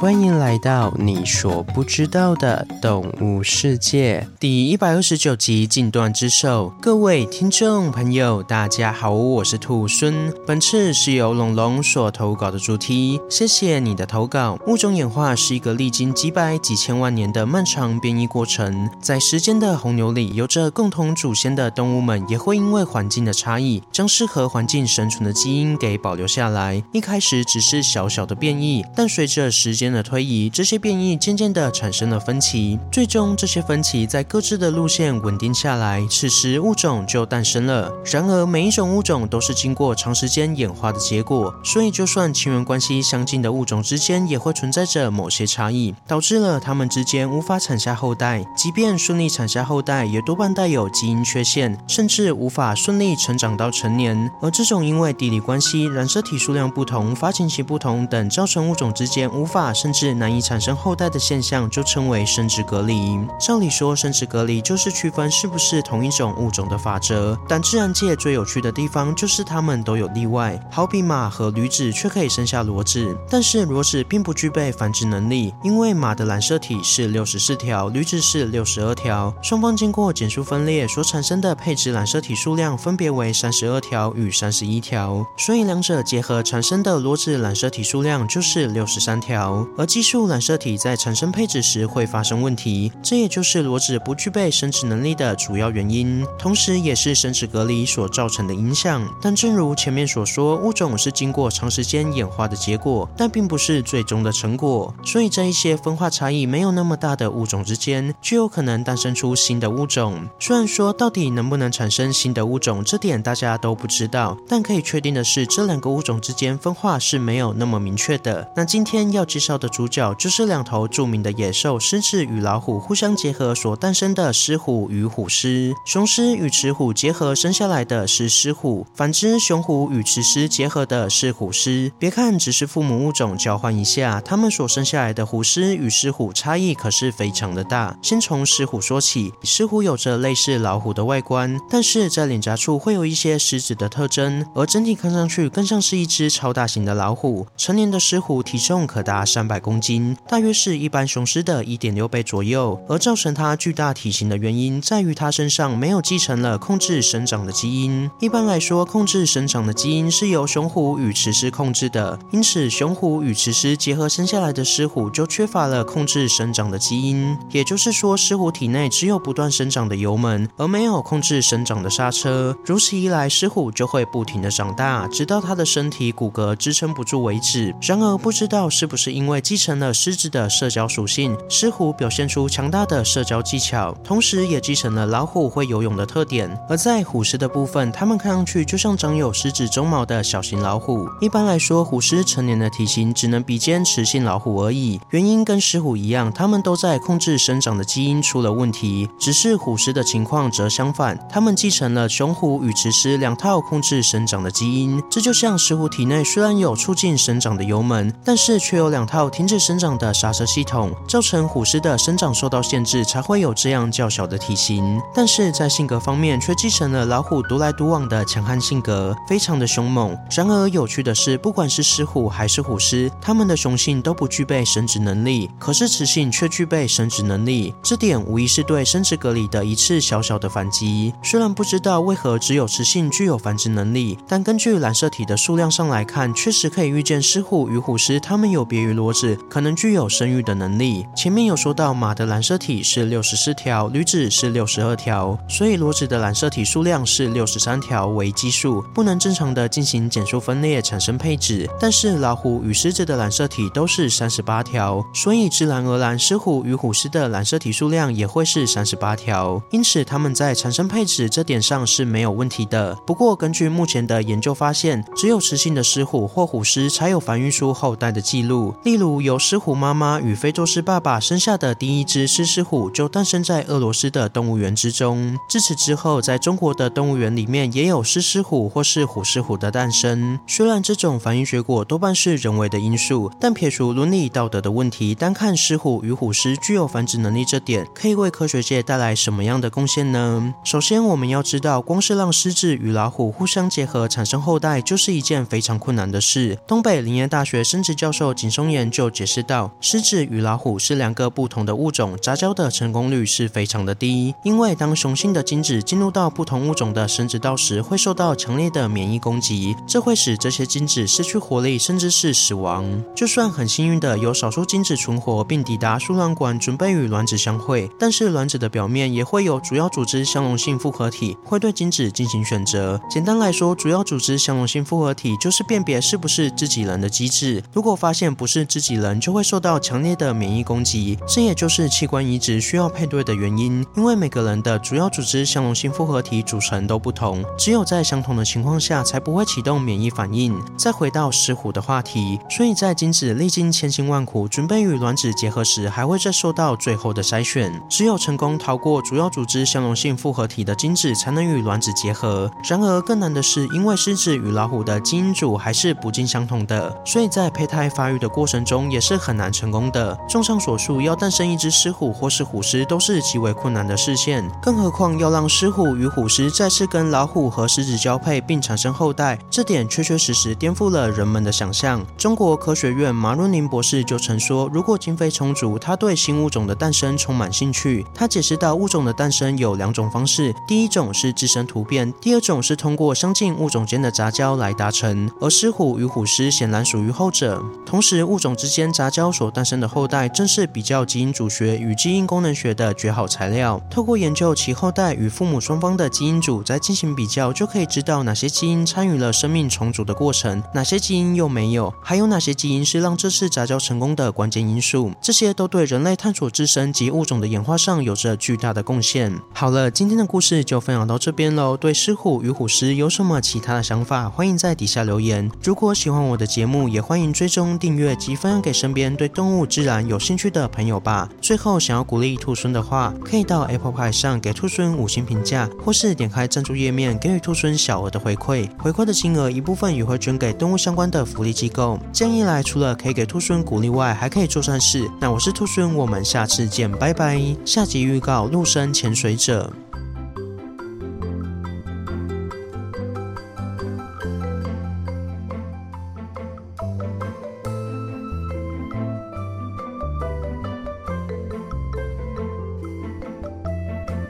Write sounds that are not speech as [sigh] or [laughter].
欢迎来到你所不知道的动物世界第一百二十九集禁断之兽。各位听众朋友，大家好，我是兔孙。本次是由龙龙所投稿的主题，谢谢你的投稿。物种演化是一个历经几百几千万年的漫长变异过程，在时间的洪流里，有着共同祖先的动物们也会因为环境的差异，将适合环境生存的基因给保留下来。一开始只是小小的变异，但随着时间的推移，这些变异渐渐地产生了分歧，最终这些分歧在各自的路线稳定下来，此时物种就诞生了。然而，每一种物种都是经过长时间演化的结果，所以就算亲缘关系相近的物种之间，也会存在着某些差异，导致了它们之间无法产下后代。即便顺利产下后代，也多半带有基因缺陷，甚至无法顺利成长到成年。而这种因为地理关系、染色体数量不同、发情期不同等，造成物种之间无法甚至难以产生后代的现象，就称为生殖隔离。照理说，生殖隔离就是区分是不是同一种物种的法则。但自然界最有趣的地方就是它们都有例外。好比马和驴子却可以生下骡子，但是骡子并不具备繁殖能力，因为马的染色体是六十四条，驴子是六十二条。双方经过减数分裂所产生的配置染色体数量分别为三十二条与三十一条，所以两者结合产生的骡子染色体数量就是六十三条，而奇数染色体在产生配置时会发生问题，这也就是骡子不具备生殖能力的主要原因，同时也是生殖隔离所造成的影响。但正如前面所说，物种是经过长时间演化的结果，但并不是最终的成果。所以在一些分化差异没有那么大的物种之间，就有可能诞生出新的物种。虽然说到底能不能产生新的物种，这点大家都不知道，但可以确定的是，这两个物种之间分化是没有那么明确的。那今天要介绍的主角就是两头著名的野兽狮子与老虎互相结合所诞生的狮虎与虎狮，雄狮与雌虎结合生下来的是狮虎，反之雄虎与雌狮结合的是虎狮。别看只是父母物种交换一下，他们所生下来的虎狮与狮虎差异可是非常的大。先从狮虎说起，狮虎有着类似老虎的外观，但是在脸颊处会有一些狮子的特征，而整体看上去更像是一只超大型的老虎。成年的狮虎体重可达三百公斤，大约是一般雄狮的一点六倍左右。而造成它巨大体型的原因，在于它身上没有继承了控制生长的基因。一般来说，控制生长的基因是由雄虎与雌狮控制的，因此雄虎与雌狮结合生下来的狮虎就缺乏了控制生长的基因。也就是说，狮虎体内只有不断生长的油门，而没有控制生长的刹车。如此一来，狮虎就会不停地长大，直到它的身体骨骼支撑不住为止。然而，不知道是不是因为为继承了狮子的社交属性，狮虎表现出强大的社交技巧，同时也继承了老虎会游泳的特点。而在虎狮的部分，它们看上去就像长有狮子鬃毛的小型老虎。一般来说，虎狮成年的体型只能比肩雌性老虎而已。原因跟狮虎一样，它们都在控制生长的基因出了问题。只是虎狮的情况则相反，它们继承了雄虎与雌狮两套控制生长的基因。这就像狮虎体内虽然有促进生长的油门，但是却有两套停止生长的刹车系统，造成虎狮的生长受到限制，才会有这样较小的体型。但是在性格方面，却继承了老虎独来独往的强悍性格，非常的凶猛。然而有趣的是，不管是狮虎还是虎狮，它们的雄性都不具备生殖能力，可是雌性却具备生殖能力。这点无疑是对生殖隔离的一次小小的反击。虽然不知道为何只有雌性具有繁殖能力，但根据染色体的数量上来看，确实可以预见狮虎与虎狮，它们有别于子，可能具有生育的能力。前面有说到马的染色体是六十四条，驴子是六十二条，所以骡子的染色体数量是六十三条为基数，不能正常的进行减数分裂产生配置。但是老虎与狮子的染色体都是三十八条，所以自然而然狮虎与虎狮的染色体数量也会是三十八条，因此它们在产生配置这点上是没有问题的。不过根据目前的研究发现，只有雌性的狮虎或虎狮才有繁育出后代的记录，如由狮虎妈妈与非洲狮爸爸生下的第一只狮狮虎就诞生在俄罗斯的动物园之中。自此之后，在中国的动物园里面也有狮狮虎或是虎狮虎的诞生。虽然这种繁育结果多半是人为的因素，但撇除伦理道德的问题，单看狮虎与虎狮具有繁殖能力这点，可以为科学界带来什么样的贡献呢？首先，我们要知道，光是让狮子与老虎互相结合产生后代，就是一件非常困难的事。东北林业大学生殖教授景松岩 [laughs] 就解释道，狮子与老虎是两个不同的物种，杂交的成功率是非常的低，因为当雄性的精子进入到不同物种的生殖道时，会受到强烈的免疫攻击，这会使这些精子失去活力，甚至是死亡。就算很幸运的有少数精子存活并抵达输卵管，准备与卵子相会，但是卵子的表面也会有主要组织相容性复合体，会对精子进行选择。简单来说，主要组织相容性复合体就是辨别是不是自己人的机制。如果发现不是自己人，就会受到强烈的免疫攻击。这也就是器官移植需要配对的原因，因为每个人的主要组织相容性复合体组成都不同，只有在相同的情况下，才不会启动免疫反应。再回到狮虎的话题，所以在精子历经千辛万苦，准备与卵子结合时，还会再受到最后的筛选。只有成功逃过主要组织相容性复合体的精子，才能与卵子结合。然而更难的是，因为狮子与老虎的基因组还是不尽相同的，所以在胚胎发育的过程中中也是很难成功的。综上所述，要诞生一只狮虎或是虎狮都是极为困难的事件，更何况要让狮虎与虎狮再次跟老虎和狮子交配并产生后代，这点确确实实颠覆了人们的想象。中国科学院马润宁博士就曾说，如果经费充足，他对新物种的诞生充满兴趣。他解释到，物种的诞生有两种方式，第一种是自身突变，第二种是通过相近物种间的杂交来达成。而狮虎与虎狮显然属于后者。同时，物种之间杂交所诞生的后代，正是比较基因组学与基因功能学的绝好材料。透过研究其后代与父母双方的基因组，再进行比较，就可以知道哪些基因参与了生命重组的过程，哪些基因又没有，还有哪些基因是让这次杂交成功的关键因素。这些都对人类探索自身及物种的演化上有着巨大的贡献。好了，今天的故事就分享到这边喽。对狮虎与虎狮有什么其他的想法，欢迎在底下留言。如果喜欢我的节目，也欢迎追踪订阅及分享给身边对动物自然有兴趣的朋友吧。最后，想要鼓励兔孙的话，可以到 Apple Pie 上给兔孙五星评价，或是点开赞助页面给予兔孙小额的回馈。回馈的金额一部分也会捐给动物相关的福利机构。这样一来，除了可以给兔孙鼓励外，还可以做善事。那我是兔孙，我们下次见，拜拜。下集预告：陆生潜水者。